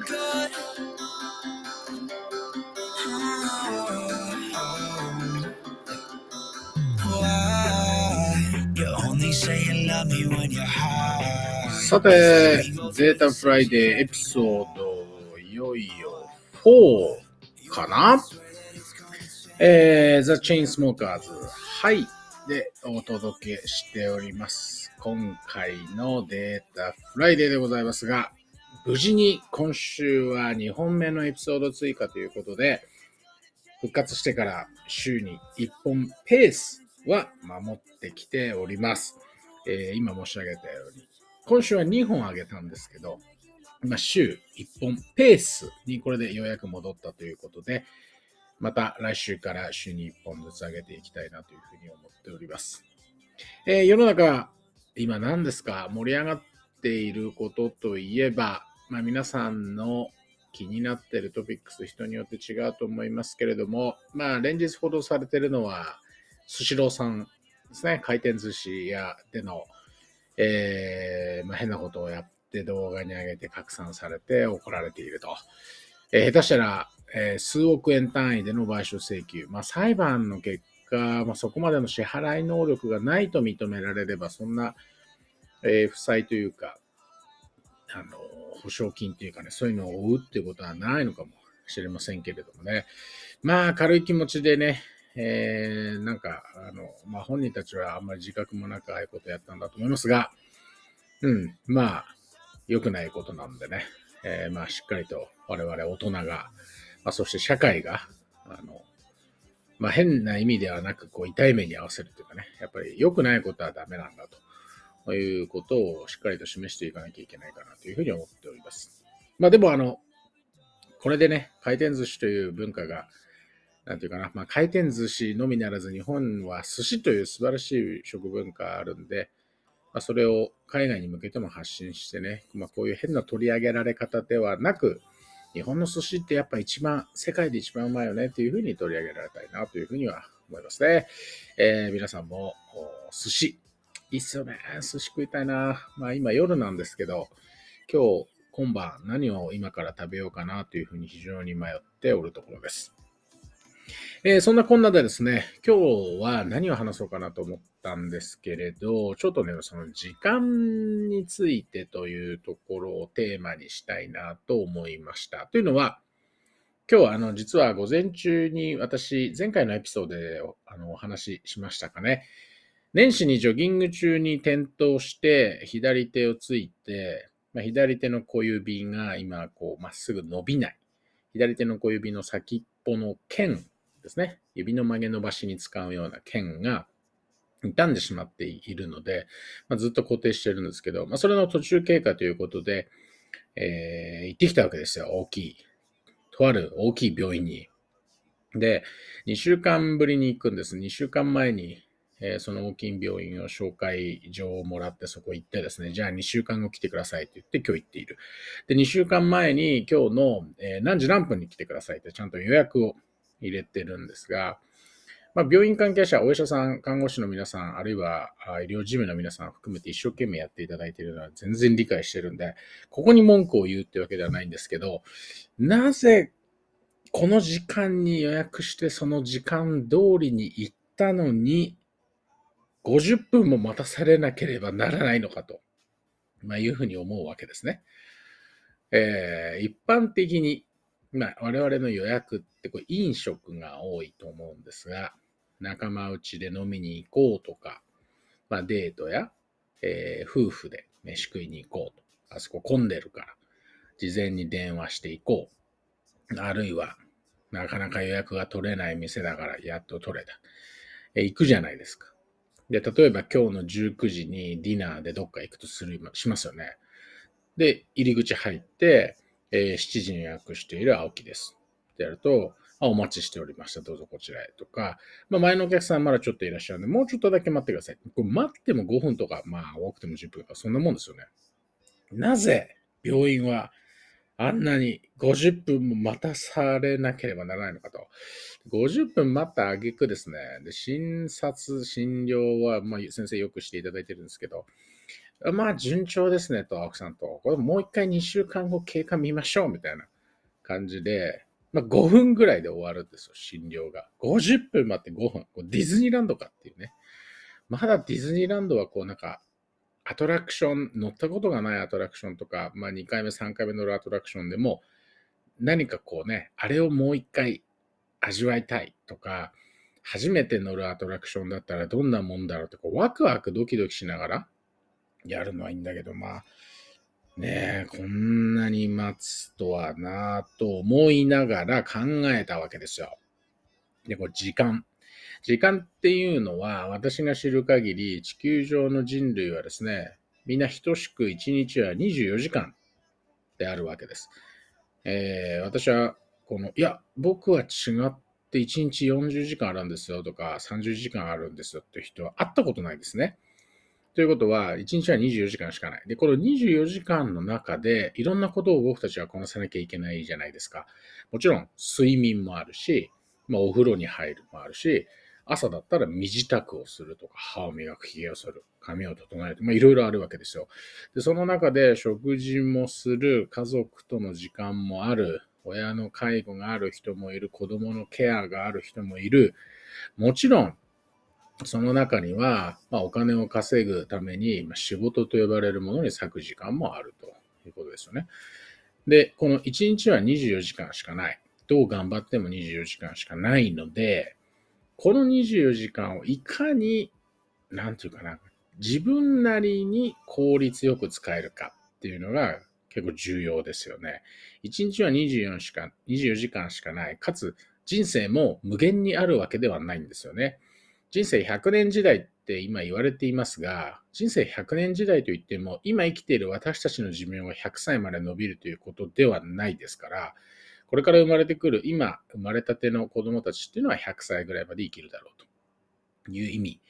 good. さて、データフライデーエピソード、いよいよ4かな？えー、 The Chainsmokers、はい、でお届けしております。今回のデータフライデーでございますが、無事に今週は2本目のエピソード追加ということで、復活してから週に1本ペースは守ってきております。えー今申し上げたように、今週は2本上げたんですけど、まあ、週1本ペースにこれでようやく戻ったということで、また来週から週に1本ずつ上げていきたいなというふうに思っております。えー世の中、今何ですか？盛り上がっていることといえば、まあ、皆さんの気になっているトピックス、人によって違うと思いますけれども、まあ、連日報道されているのは、スシローさんですね、回転寿司屋での、えーまあ、変なことをやって動画に上げて拡散されて怒られていると。えー下手したら、えー数億円単位での賠償請求。まあ、裁判の結果、まあ、そこまでの支払い能力がないと認められれば、そんな、え負債というか、あの、保証金というかね、そういうのを負うっていうことはないのかもしれませんけれどもね。まあ、軽い気持ちでね、えーなんか、あの、まあ、本人たちはあんまり自覚もなくああいうことやったんだと思いますが、うん、まあ、良くないことなんでね、えーまあ、しっかりと我々大人が、まあ、そして社会が、あの、まあ、変な意味ではなく、こう、痛い目に合わせるというかね、やっぱり良くないことはダメなんだとということをしっかりと示していかなきゃいけないかなというふうに思っております。まあ、でも、あの、これでね、回転寿司という文化が、なんていうかな、まあ、回転寿司のみならず、日本は寿司という素晴らしい食文化あるんで、まあ、それを海外に向けても発信してね、まあ、こういう変な取り上げられ方ではなく、日本の寿司ってやっぱ一番、世界で一番うまいよねっていうふうに取り上げられたいなというふうには思いますね。えー皆さんも寿司、いいっすよね。寿司食いたいな。まあ今夜なんですけど、今日今晩何を今から食べようかなというふうに非常に迷っておるところです。えーそんなこんなでですね、今日は何を話そうかなと思ったんですけれど、ちょっとね、その時間についてというところをテーマにしたいなと思いました。というのは、今日はあの実は午前中に私、前回のエピソードであのお話ししましたかね。年始にジョギング中に転倒して左手をついて、まあ、左手の小指が今こうまっすぐ伸びない。左手の小指の先っぽの剣ですね。指の曲げ伸ばしに使うような剣が傷んでしまっているので、まあ、ずっと固定してるんですけど、まあ、それの途中経過ということで、えー行ってきたわけですよ。大きい。とある大きい病院に。で、2週間ぶりに行くんです。2週間前に、えーその大きい病院を紹介状をもらってそこ行ってですね、じゃあ2週間後来てくださいって言って今日行っている。で、2週間前に今日の、え何時何分に来てくださいってちゃんと予約を入れてるんですが、まあ、病院関係者、お医者さん、看護師の皆さん、あるいは医療事務の皆さん含めて一生懸命やっていただいているのは全然理解してるんで、ここに文句を言うってわけではないんですけど、なぜこの時間に予約してその時間通りに行ったのに、50分も待たされなければならないのかと、まあ、いうふうに思うわけですね。えー一般的に、まあ、我々の予約ってこう飲食が多いと思うんですが、仲間内で飲みに行こうとか、まあ、デートや、えー夫婦で飯食いに行こうと。あそこ混んでるから、事前に電話していこう。あるいは、なかなか予約が取れない店だから、やっと取れた。えー行くじゃないですか。で、例えば今日の19時にディナーでどっか行くとする、しますよね。で、入り口入って、えー7時に予約している青木です。ってやると、あ、お待ちしておりました。どうぞこちらへとか、まあ、前のお客さんまだちょっといらっしゃるんで、もうちょっとだけ待ってください。これ待っても5分とか、まあ多くても10分とか、そんなもんですよね。なぜ病院はあんなに50分も待たされなければならないのかと。50分待った挙句ですね。で診察、診療は、まあ、先生よくしていただいてるんですけど、まあ、順調ですねと、青木さんと。これもう一回2週間後経過見ましょうみたいな感じで、まあ、5分ぐらいで終わるんですよ、診療が。50分待って5分。ディズニーランドかっていうね。まだディズニーランドはこうなんか、アトラクション、乗ったことがないアトラクションとか、まあ2回目、3回目乗るアトラクションでも、何かこうね、あれをもう一回味わいたいとか、初めて乗るアトラクションだったらどんなもんだろうってこうワクワクドキドキしながらやるのはいいんだけど、まあ、ねえ、こんなに待つとはなぁと思いながら考えたわけですよ。で、これ時間。時間っていうのは、私が知る限り、地球上の人類はですね、みんな等しく1日は24時間であるわけです。えー、私は、この、いや、僕は違って1日40時間あるんですよとか、30時間あるんですよって人は会ったことないですね。ということは、1日は24時間しかない。で、この24時間の中で、いろんなことを僕たちはこなさなきゃいけないじゃないですか。もちろん、睡眠もあるし、まあ、お風呂に入るもあるし、朝だったら身支度をするとか、歯を磨く、髭を剃る、髪を整える、まあ、いろいろあるわけですよ。で、その中で食事もする、家族との時間もある、親の介護がある人もいる、子供のケアがある人もいる。もちろん、その中には、まあ、お金を稼ぐために、まあ、仕事と呼ばれるものに割く時間もあるということですよね。で、この1日は24時間しかない。どう頑張っても24時間しかないので、この24時間をいかに、なんていうかな、自分なりに効率よく使えるかっていうのが結構重要ですよね。1日は24しか、24時間しかない。かつ、人生も無限にあるわけではないんですよね。人生100年時代って今言われていますが、人生100年時代といっても、今生きている私たちの寿命が100歳まで伸びるということではないですから、これから生まれてくる、今生まれたての子供たちっていうのは100歳ぐらいまで生きるだろうという意味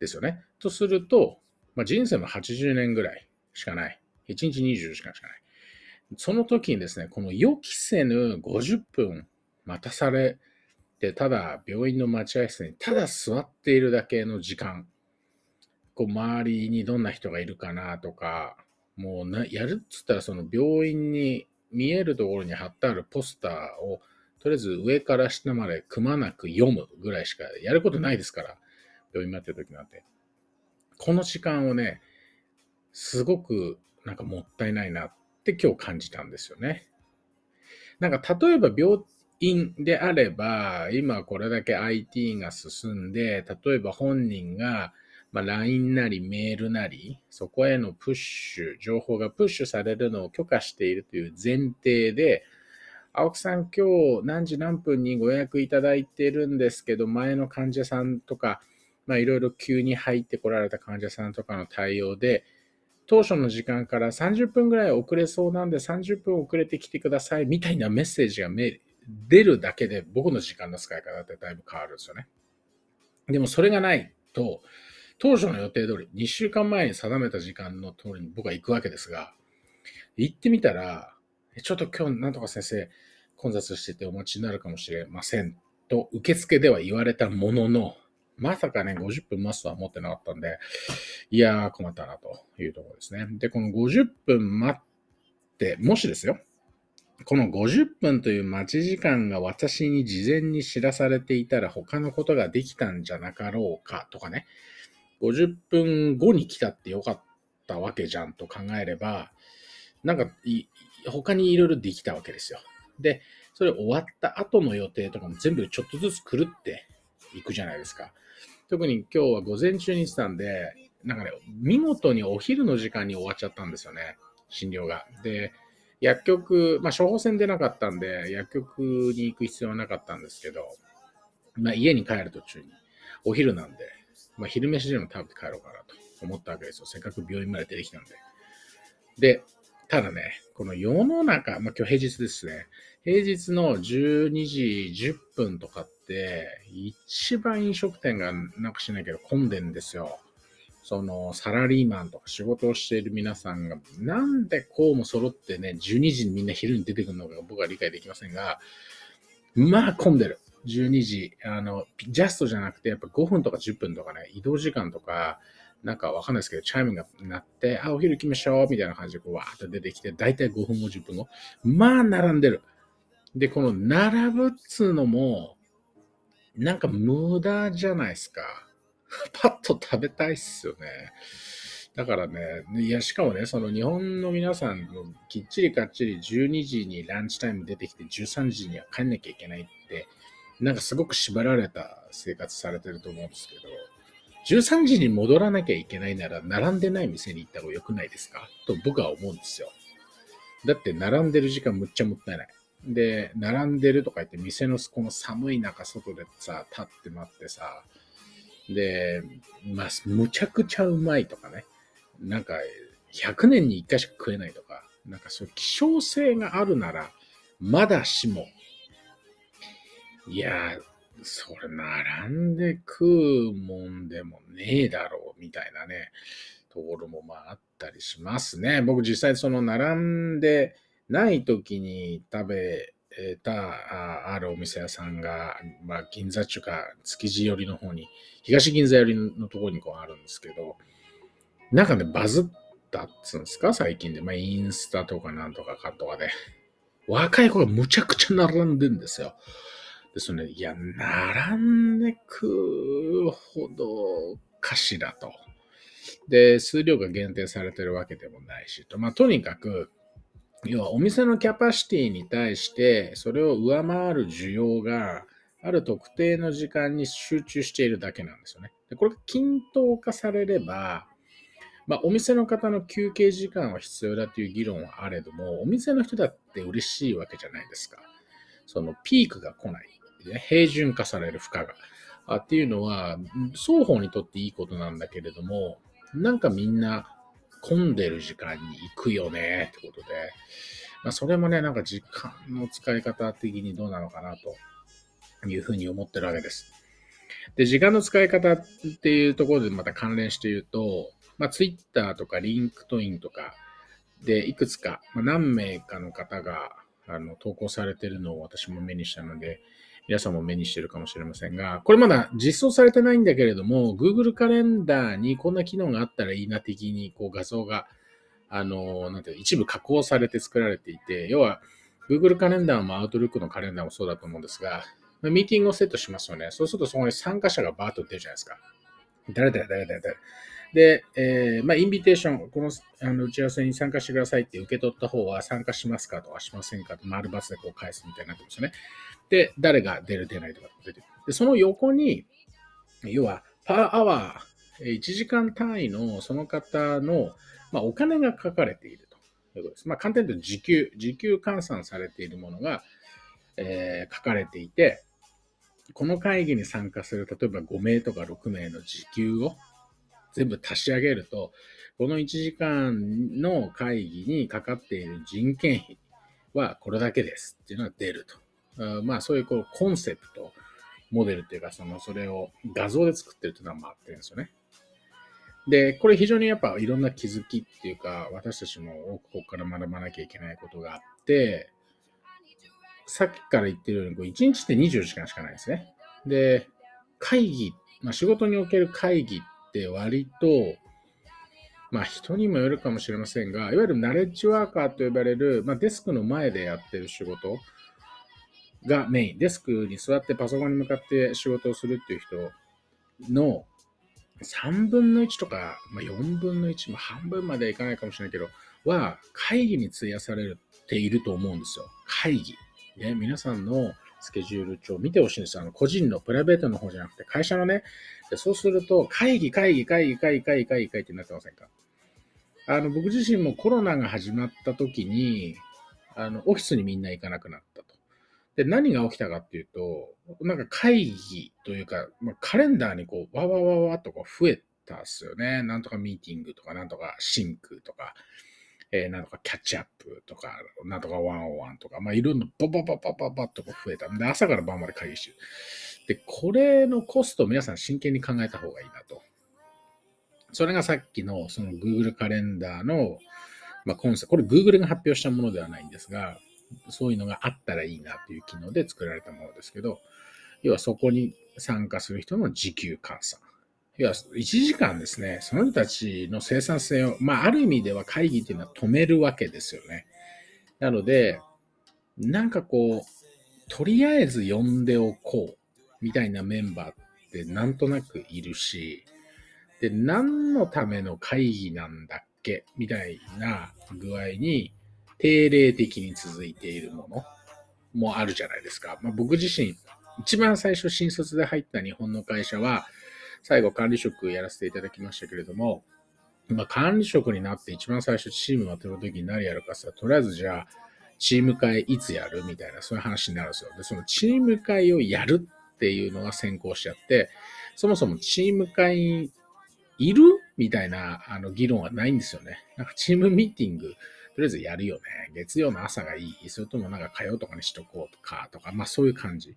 ですよね。とすると、まあ、人生も80年ぐらいしかない。1日24時間しかない。その時にですね、この予期せぬ50分待たされで、ただ病院の待合室にただ座っているだけの時間、こう周りにどんな人がいるかなとか、もうなやるっつったらその病院に見えるところに貼ってあるポスターをとりあえず上から下までくまなく読むぐらいしかやることないですから、病院待ってる時なんて。この時間をね、すごくなんかもったいないなって今日感じたんですよね。なんか例えば病院であれば、今これだけ IT が進んで、例えば本人が、まあ、LINE なりメールなり、そこへのプッシュ、情報がプッシュされるのを許可しているという前提で、青木さん今日何時何分にご予約いただいてるんですけど、前の患者さんとか、いろいろ急に入ってこられた患者さんとかの対応で、当初の時間から30分ぐらい遅れそうなんで30分遅れてきてくださいみたいなメッセージが出るだけで僕の時間の使い方ってだいぶ変わるんですよね。でもそれがないと、当初の予定通り、2週間前に定めた時間の通りに僕は行くわけですが、行ってみたら、ちょっと今日なんとか先生混雑しててお待ちになるかもしれませんと受付では言われたものの、まさかね、50分待つとは思ってなかったんで、いやー困ったなというところですね。で、この50分待って、もしですよ、この50分という待ち時間が私に事前に知らされていたら他のことができたんじゃなかろうかとかね、50分後に来たってよかったわけじゃんと考えれば、なんか他にいろいろできたわけですよ。で、それ終わった後の予定とかも全部ちょっとずつ狂っていくじゃないですか。特に今日は午前中にしてたんで、なんかね、見事にお昼の時間に終わっちゃったんですよね、診療が。で、薬局、まあ、処方箋出なかったんで、薬局に行く必要はなかったんですけど、まあ、家に帰る途中に、お昼なんで、まあ、昼飯でも食べて帰ろうかなと思ったわけですよ。せっかく病院まで出てきたんで。で、ただね、この世の中、まあ、今日平日ですね。平日の12時10分とかって、一番飲食店がなんかしないけど混んでんですよ。そのサラリーマンとか仕事をしている皆さんが、なんでこうも揃ってね、12時にみんな昼に出てくるのか僕は理解できませんが、まあ混んでる。12時。あの、ジャストじゃなくて、やっぱ5分とか10分とかね、移動時間とか、なんかわかんないですけど、チャイムが鳴って、あ、お昼行きましょうみたいな感じでわーっと出てきて、だいたい5分後、10分後。まあ、並んでる。で、この並ぶっつうのも、なんか無駄じゃないですか。パッと食べたいっすよね。だからね、いや、しかもね、その日本の皆さんのきっちりかっちり12時にランチタイム出てきて13時には帰んなきゃいけないって、なんかすごく縛られた生活されてると思うんですけど、13時に戻らなきゃいけないなら、並んでない店に行った方が良くないですか？と僕は思うんですよ。だって、並んでる時間むっちゃもったいない。で、並んでるとか言って、店のこの寒い中、外でさ、立って待ってさ、で、まあ、むちゃくちゃうまいとかね。なんか、100年に1回しか食えないとか、なんかそういう希少性があるなら、まだしも、いや、それ並んで食うもんでもねえだろう、みたいなね、ところもまああったりしますね。僕実際その並んでない時に食べたあるお店屋さんが、まあ銀座中か築地寄りの方に、東銀座寄りのところにこうあるんですけど、なんかね、バズったっつうんですか？最近で。まあインスタとかなんとかかとかで。若い子がむちゃくちゃ並んでんですよ。ですね、いや、並んで食うほどかしらと。で、数量が限定されてるわけでもないしと。まあ、とにかく、要はお店のキャパシティに対して、それを上回る需要がある特定の時間に集中しているだけなんですよね。でこれが均等化されれば、まあ、お店の方の休憩時間は必要だという議論はあれども、お店の人だって嬉しいわけじゃないですか。そのピークが来ない。平準化される負荷が。あっていうのは、双方にとっていいことなんだけれども、なんかみんな混んでる時間に行くよねってことで、まあ、それもね、なんか時間の使い方的にどうなのかなというふうに思ってるわけです。で、時間の使い方っていうところでまた関連して言うと、まあ、Twitter とか LinkedIn とかでいくつか、まあ、何名かの方があの投稿されてるのを私も目にしたので、皆さんも目にしてるかもしれませんが、これまだ実装されてないんだけれども、Google カレンダーにこんな機能があったらいいな的にこう画像が、あの、なんていう一部加工されて作られていて、要は Google カレンダーも Outlook のカレンダーもそうだと思うんですが、ミーティングをセットしますよね。そうするとそこに参加者がバーッと出るじゃないですか。誰々誰々誰。で、えー、まあ、インビテーション、このあの打ち合わせに参加してくださいって受け取った方は参加しますかとかしませんかと丸バツでこう返すみたいになってますよね。で、誰が出る出ないとか出てくる。で、その横に、要は、パーアワー、1時間単位のその方の、まあ、お金が書かれているということです。まあ、簡単に言うと時給、時給換算されているものが、えー書かれていて、この会議に参加する、例えば5名とか6名の時給を全部足し上げると、この1時間の会議にかかっている人件費はこれだけですっていうのが出ると。まあそういうこうコンセプト、モデルっていうか、そのそれを画像で作ってるっていうのは回ってるんですよね。で、これ非常にやっぱいろんな気づきっていうか、私たちも多くここから学ばなきゃいけないことがあって、さっきから言ってるように、こう1日って24時間しかないですね。で、会議、まあ仕事における会議って割と、まあ人にもよるかもしれませんが、いわゆるナレッジワーカーと呼ばれる、まあデスクの前でやってる仕事がメイン。デスクに座ってパソコンに向かって仕事をするっていう人の3分の1とか、まあ、4分の1、まあ、半分まではいかないかもしれないけど、は会議に費やされていると思うんですよ。会議。ね、皆さんのスケジュール帳見てほしいんですよ。あの個人のプライベートの方じゃなくて会社のね。でそうすると、会議、会議、会議、会議、会議、会議、会ってなってませんか？あの、僕自身もコロナが始まった時に、あの、オフィスにみんな行かなくなったと。で、何が起きたかっていうと、なんか会議というか、まあ、カレンダーにこう、わわわわとこう増えたんですよね。なんとかミーティングとか、なんとかシンクとか、えー、なんとかキャッチアップとか、なんとかワンオワンとか、まあ、いろんなババババババッとこう増えた。で、朝から晩まで会議してる。で、これのコストを皆さん真剣に考えた方がいいなと。それがさっきのその Google カレンダーの、まあ、コンセプト、これ Google が発表したものではないんですが、そういうのがあったらいいなという機能で作られたものですけど、要はそこに参加する人の時給換算。要は1時間ですね、その人たちの生産性を、まあ、ある意味では会議っていうのは止めるわけですよね。なので、なんかこう、とりあえず呼んでおこうみたいなメンバーってなんとなくいるし、で、何のための会議なんだっけみたいな具合に定例的に続いているものもあるじゃないですか。まあ、僕自身、一番最初新卒で入った日本の会社は、最後管理職やらせていただきましたけれども、まあ、管理職になって一番最初チームを取るときに何やるかさ、とりあえずじゃあ、チーム会いつやるみたいな、そういう話になるんですよ。で、そのチーム会をやるっていうのが先行しちゃって、そもそもチーム会いるみたいなあの議論はないんですよね。なんかチームミーティング、とりあえずやるよね。月曜の朝がいい。それともなんか火曜とかにしとこうとか、とか、まあそういう感じ。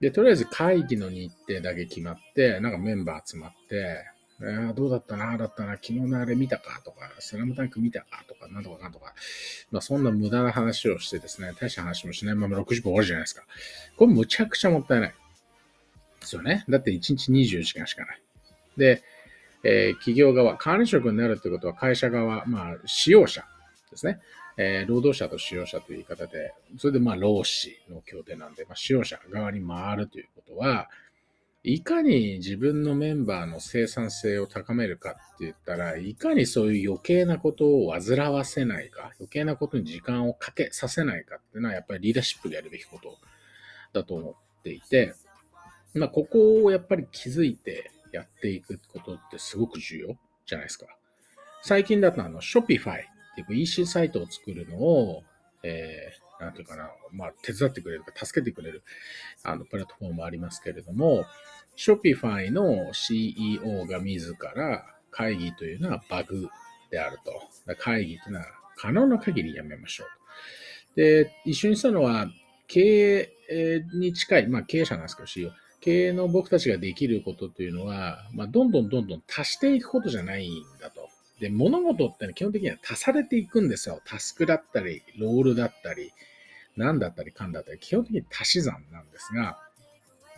で、とりあえず会議の日程だけ決まって、なんかメンバー集まって、えー、どうだったな、だったな、昨日のあれ見たかとか、スラムタンク見たかとか、なんとかなんとか、まあそんな無駄な話をしてですね、大した話もしないまま60分終わるじゃないですか。これむちゃくちゃもったいない。ですよね。だって1日24時間しかない。で、えー、企業側、管理職になるということは会社側、まあ使用者ですね。えー、労働者と使用者という言い方で、それでまあ労使の協定なんで、まあ、使用者側に回るということは、いかに自分のメンバーの生産性を高めるかって言ったら、いかにそういう余計なことを煩わせないか、余計なことに時間をかけさせないかっていうのは、やっぱりリーダーシップでやるべきことだと思っていて、まあ、ここをやっぱり気づいてやっていくことってすごく重要じゃないですか。最近だとあの、Shopify っていう EC サイトを作るのを、えー、なんていうかな、まあ、手伝ってくれるか、助けてくれる、あの、プラットフォームありますけれども、Shopify の CEO が自ら会議というのはバグであると。会議というのは可能な限りやめましょう。で、一緒にしたのは、経営に近い、まあ経営者なんですけど、CEO。経営の僕たちができることというのは、まあ、どんどんどんどん足していくことじゃないんだと。で、物事ってのは基本的には足されていくんですよ。タスクだったり、ロールだったり、何だったり、かんだったり、基本的に足し算なんですが、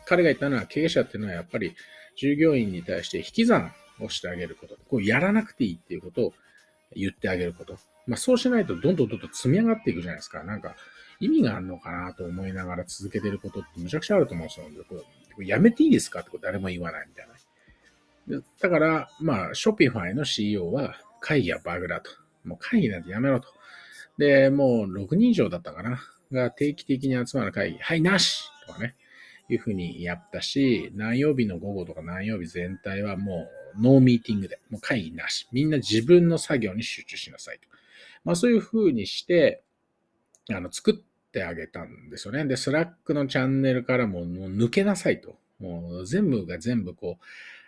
彼が言ったのは経営者っていうのはやっぱり従業員に対して引き算をしてあげること。こうやらなくていいっていうことを言ってあげること。まあそうしないとどんどんどんどん積み上がっていくじゃないですか。なんか意味があるのかなと思いながら続けてることってむちゃくちゃあると思うんですよ。これやめていいですかってこと誰も言わないみたいな。だから、まあ、 Shopify の CEO は会議はバグだと。もう会議なんてやめろと。で、もう6人以上だったかな。が定期的に集まる会議。はい、なしとかね。いうふうにやったし、何曜日の午後とか何曜日全体はもうノーミーティングで、もう会議なし。みんな自分の作業に集中しなさいと。まあそういうふうにして、あの、作ってあげたんですよね。で、スラックのチャンネルからももう抜けなさいと。もう全部が全部こう、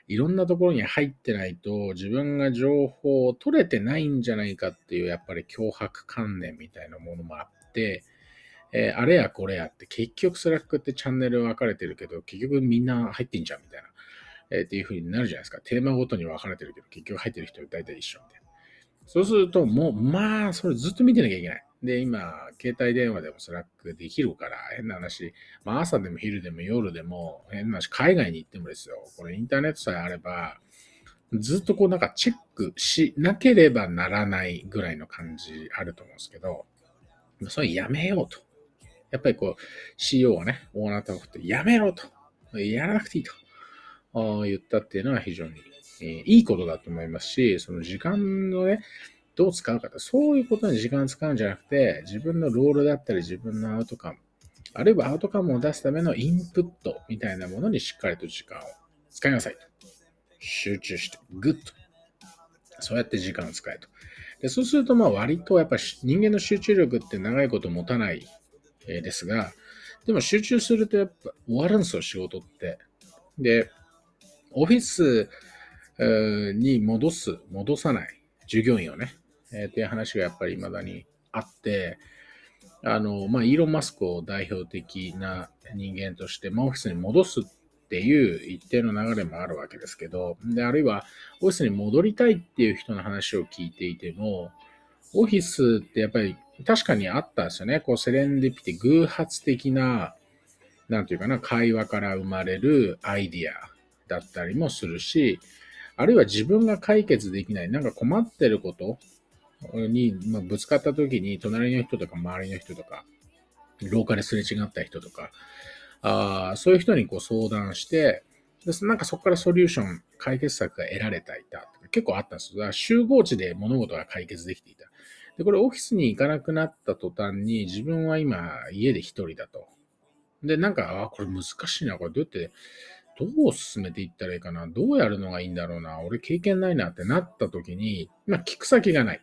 いろんなところに入ってないと自分が情報を取れてないんじゃないかっていうやっぱり強迫観念みたいなものもあって、えー、あれやこれやって結局スラックってチャンネル分かれてるけど結局みんな入ってんじゃんみたいな、えー、っていう風になるじゃないですか。テーマごとに分かれてるけど結局入ってる人大体一緒みたいな。そうするともうまあそれずっと見てなきゃいけない。で、今、携帯電話でもスラックできるから、変な話、まあ朝でも昼でも夜でも、変な話、海外に行ってもですよ、これインターネットさえあれば、ずっとこうなんかチェックしなければならないぐらいの感じあると思うんですけど、それやめようと。やっぱりこう、 CEO はね、オーナーとってやめろと。やらなくていいと言ったっていうのは非常に、えー、いいことだと思いますし、その時間のね、どう使うかと、そういうことに時間を使うんじゃなくて、自分のロールだったり、自分のアウトカム、あるいはアウトカムを出すためのインプットみたいなものにしっかりと時間を使いなさいと。集中して、グッと。そうやって時間を使えと。でそうすると、まあ割とやっぱり人間の集中力って長いこと持たないですが、でも集中するとやっぱ終わるんですよ、仕事って。で、オフィスに戻す、戻さない従業員をね、えー、っていう話がやっぱり未だにあって、あの、まあ、イーロン・マスクを代表的な人間として、まあ、オフィスに戻すっていう一定の流れもあるわけですけど、で、あるいは、オフィスに戻りたいっていう人の話を聞いていても、オフィスってやっぱり確かにあったんですよね。こう、セレンディピティ、偶発的な、なんていうかな、会話から生まれるアイディアだったりもするし、あるいは自分が解決できない、なんか困ってることに、まあ、ぶつかった時に、隣の人とか周りの人とか、廊下ですれ違った人とか、あそういう人にこう相談して、でなんかそこからソリューション、解決策が得られていた。結構あったんですよ。集合値で物事が解決できていた。で、これオフィスに行かなくなった途端に自分は今家で一人だと。で、なんか、あ、これ難しいな。これどうやって、どう進めていったらいいかな？どうやるのがいいんだろうな？俺経験ないなってなった時に、まあ聞く先がない。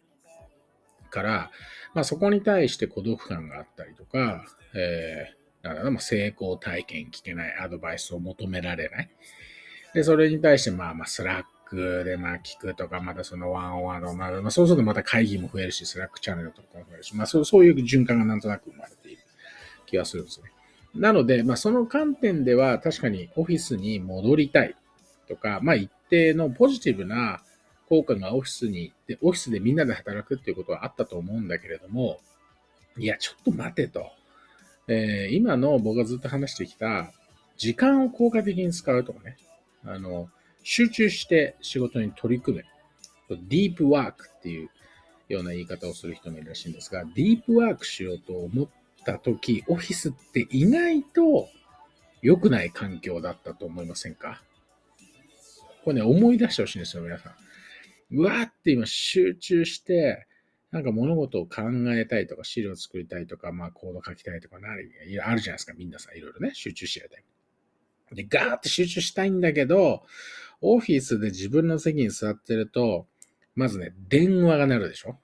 から、まあそこに対して孤独感があったりとか、えー、なんだろう、まあ、成功体験聞けない、アドバイスを求められない。で、それに対してまあまあスラックでまあ聞くとか、またそのワンオンワンの、まあ、まあ、そうするとまた会議も増えるし、スラックチャンネルとかも増えるし、まあそうそういう循環がなんとなく生まれている気がするんですね。なので、まあその観点では確かにオフィスに戻りたいとか、まあ一定のポジティブな効果がオフィスに行って、オフィスでみんなで働くっていうことはあったと思うんだけれども、いや、ちょっと待てと。えー、今の僕がずっと話してきた、時間を効果的に使うとかね、あの、集中して仕事に取り組む。ディープワークっていうような言い方をする人もいるらしいんですが、ディープワークしようと思った時、オフィスって意外と良くない環境だったと思いませんか？これね、思い出してほしいんですよ、皆さん。うわーって今集中して、なんか物事を考えたいとか、資料作りたいとか、まあコード書きたいとか、なあるじゃないですか、みんなさん、いろいろね、集中してやりたい。で、ガーって集中したいんだけど、オフィスで自分の席に座ってると、まずね、電話が鳴るでしょ？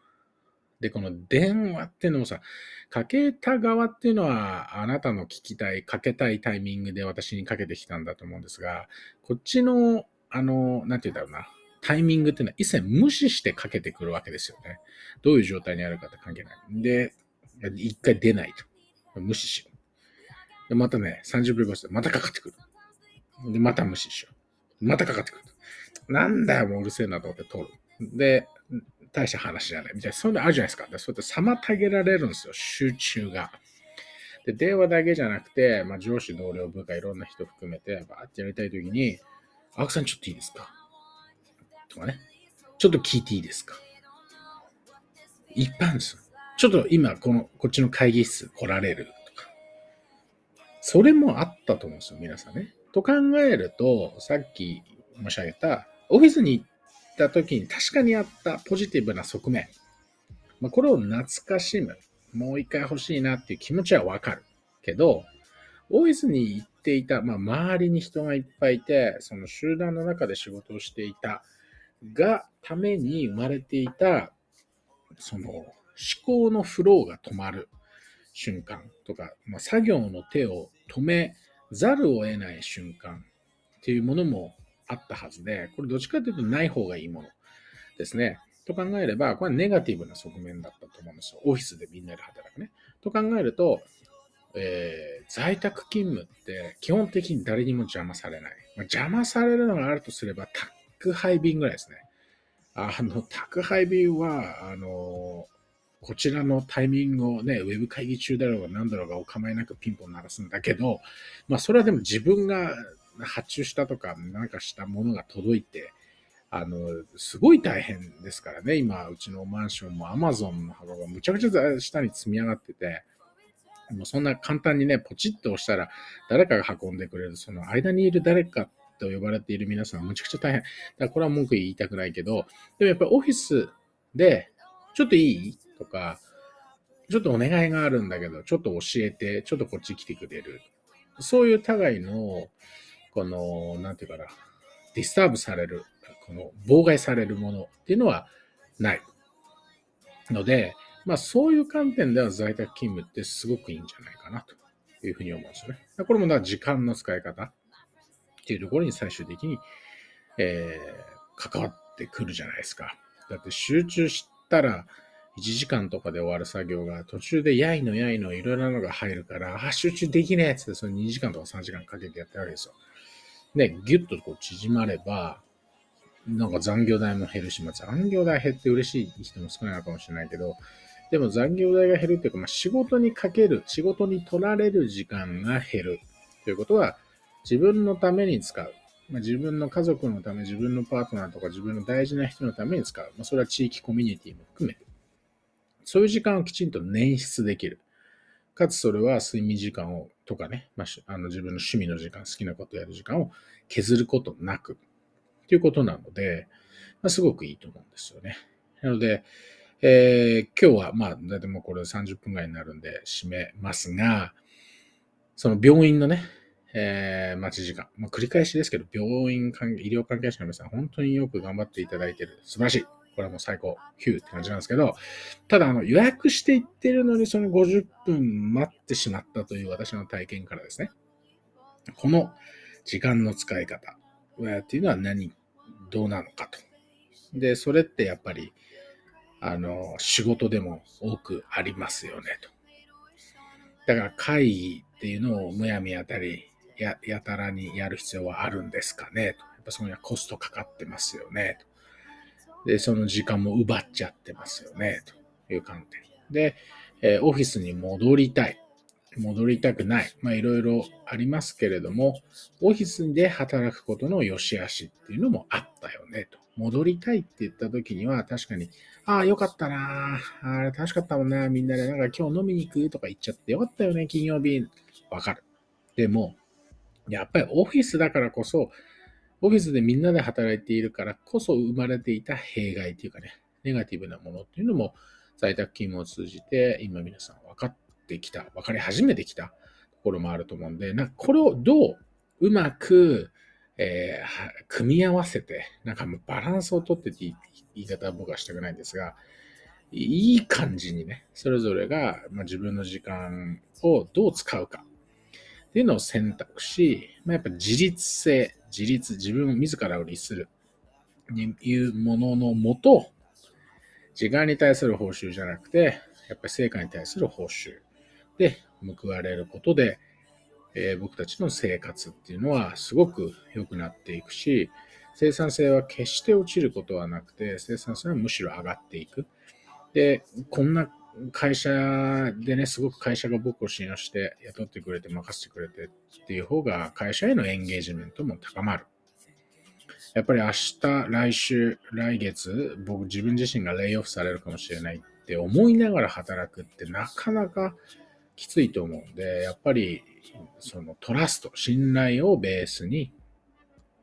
で、この電話っていうのもさ、かけた側っていうのは、あなたの聞きたい、かけたいタイミングで私にかけてきたんだと思うんですが、こっちの、あの、なんて言うんだろうな、タイミングっていうのは一切無視してかけてくるわけですよね。どういう状態にあるかって関係ない。で、一回出ないと。無視しよう。で、またね、30秒後でまたかかってくる。で、また無視しよう。またかかってくる。なんだよ、もううるせえなと思って通る。で、大した話じゃない。みたいな、そういうのあるじゃないですか。でそうやって妨げられるんですよ、集中が。で、電話だけじゃなくて、まあ、上司、同僚、部下、いろんな人含めて、バーってやりたいときに、青木さんちょっといいですか？とかね。ちょっと聞いていいですか？一般です。ちょっと今、この、こっちの会議室来られる？とか。それもあったと思うんですよ、皆さんね。と考えると、さっき申し上げた、オフィスにった時に確かにあったポジティブな側面。まあ、これを懐かしむ。もう一回欲しいなっていう気持ちはわかる。けど、オフィスに行っていた、まあ、周りに人がいっぱいいて、その集団の中で仕事をしていたがために生まれていた、その思考のフローが止まる瞬間とか、まあ、作業の手を止めざるを得ない瞬間っていうものもあったはずで、これどっちかというとない方がいいものですね。と考えれば、これはネガティブな側面だったと思うんですよ。オフィスでみんなで働くね。と考えると、えー、在宅勤務って基本的に誰にも邪魔されない。まあ、邪魔されるのがあるとすれば、宅配便ぐらいですね。あの、宅配便は、あの、こちらのタイミングをね、ウェブ会議中だろうが何だろうがお構いなくピンポン鳴らすんだけど、まあそれはでも自分が発注したとか、なんかしたものが届いて、あの、すごい大変ですからね、今、うちのマンションも Amazon の箱がむちゃくちゃ下に積み上がってて、もうそんな簡単にね、ポチッと押したら誰かが運んでくれる、その間にいる誰かと呼ばれている皆さんは、むちゃくちゃ大変。だからこれは文句言いたくないけど、でもやっぱりオフィスで、ちょっといい？とか、ちょっとお願いがあるんだけど、ちょっと教えて、ちょっとこっち来てくれる。そういう互いの、この、なんていうかな、 disturb される、この、妨害されるものっていうのはない。ので、まあそういう観点では在宅勤務ってすごくいいんじゃないかなというふうに思うんですよね。これもだ時間の使い方。っていうところに最終的に、えー、関わってくるじゃないですか。だって集中したら、1時間とかで終わる作業が途中でやいのやいのいろいろなのが入るから、あ、集中できねえっつってその2時間とか3時間かけてやってるわけですよ。で、ギュッとこう縮まれば、なんか残業代も減るし、まあ、残業代減って嬉しい人も少ないのかもしれないけど、でも残業代が減るっていうか、まあ、仕事にかける、仕事に取られる時間が減るということは、自分のために使う。まあ、自分の家族のため、自分のパートナーとか自分の大事な人のために使う。まあ、それは地域コミュニティも含め、そういう時間をきちんと捻出できる。かつそれは睡眠時間をとかね、まあ、あの自分の趣味の時間、好きなことやる時間を削ることなく、ということなので、まあ、すごくいいと思うんですよね。なので、えー、今日は、まあ、だいもこれ30分ぐらいになるんで締めますが、その病院のね、えー、待ち時間。まあ、繰り返しですけど、病院関係、医療関係者の皆さん、本当によく頑張っていただいてる。素晴らしい。これはもう最高、ヒューって感じなんですけど、ただ、あの、予約していってるのに、その50分待ってしまったという私の体験からですね、この時間の使い方っていうのは何、どうなのかと。で、それってやっぱり、あの、仕事でも多くありますよね、と。だから会議っていうのをむやみやたり、や、やたらにやる必要はあるんですかね、と。やっぱそこにはコストかかってますよね、と。で、その時間も奪っちゃってますよね、という観点。で、え、オフィスに戻りたい。戻りたくない。まあいろいろありますけれども、オフィスで働くことの良し悪しっていうのもあったよね、と。戻りたいって言った時には確かに、ああ、よかったなあれ楽しかったもんなみんなでなんか今日飲みに行く？とか言っちゃってよかったよね、金曜日。わかる。でも、やっぱりオフィスだからこそ、オフィスでみんなで働いているからこそ生まれていた弊害っていうかね、ネガティブなものっていうのも在宅勤務を通じて今皆さん分かってきた、分かり始めてきたところもあると思うんで、なんかこれをどううまくえー、組み合わせて、なんかバランスをとってって言い方は僕はしたくないんですが、いい感じにね、それぞれが、ま、自分の時間をどう使うか。っていうのを選択し、まあ、やっぱ自立性、自立、自分自らを律するにいうもののもと、時間に対する報酬じゃなくて、やっぱり成果に対する報酬で報われることで、えー、僕たちの生活っていうのはすごく良くなっていくし、生産性は決して落ちることはなくて、生産性はむしろ上がっていく。で、こんな会社でね、すごく会社が僕を信用して雇ってくれて任せてくれてっていう方が会社へのエンゲージメントも高まる。やっぱり明日、来週、来月、僕自分自身がレイオフされるかもしれないって思いながら働くってなかなかきついと思うんで、やっぱりそのトラスト、信頼をベースに、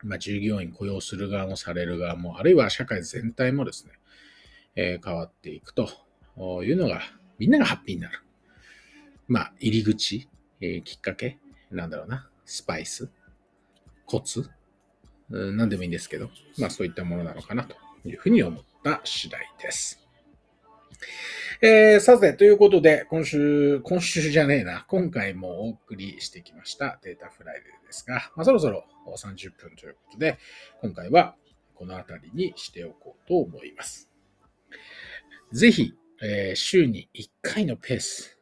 まあ、従業員雇用する側もされる側も、あるいは社会全体もですね、えー、変わっていくというのが、みんながハッピーになる。まあ、入り口、えー、きっかけ、なんだろうな、スパイス、コツ、うん、何でもいいんですけど、まあそういったものなのかなというふうに思った次第です。えー、さて、ということで、今週、今週じゃねえな、今回もお送りしてきました。データフライデーですが、まあ、そろそろ30分ということで、今回はこの辺りにしておこうと思います。ぜひ、えー、週に1回のペース、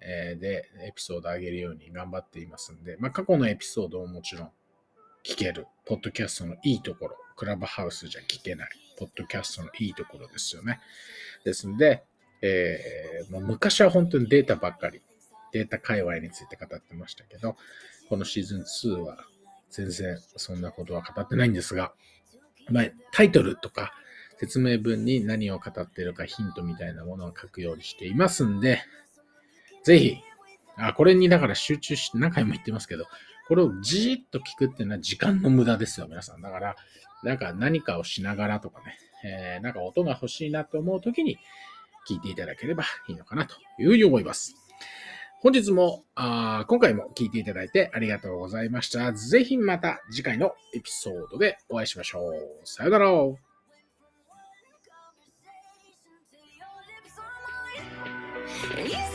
えー、でエピソード上げるように頑張っていますんで、まあ、過去のエピソードももちろん聞ける、ポッドキャストのいいところ、クラブハウスじゃ聞けない、ポッドキャストのいいところですよね。ですんで、えー、もう昔は本当にデータばっかり、データ界隈について語ってましたけど、このシーズン2は全然そんなことは語ってないんですが、まあ、タイトルとか説明文に何を語ってるかヒントみたいなものを書くようにしていますんで、ぜひ、あ、これにだから集中して何回も言ってますけど、これをじーっと聞くっていうのは時間の無駄ですよ、皆さん。だから、なんか何かをしながらとかね、えー、なんか音が欲しいなと思うときに、聞いていただければいいのかなというふうに思います。本日も、あ今回も聞いていただいてありがとうございました。ぜひまた次回のエピソードでお会いしましょう。さよなら。And you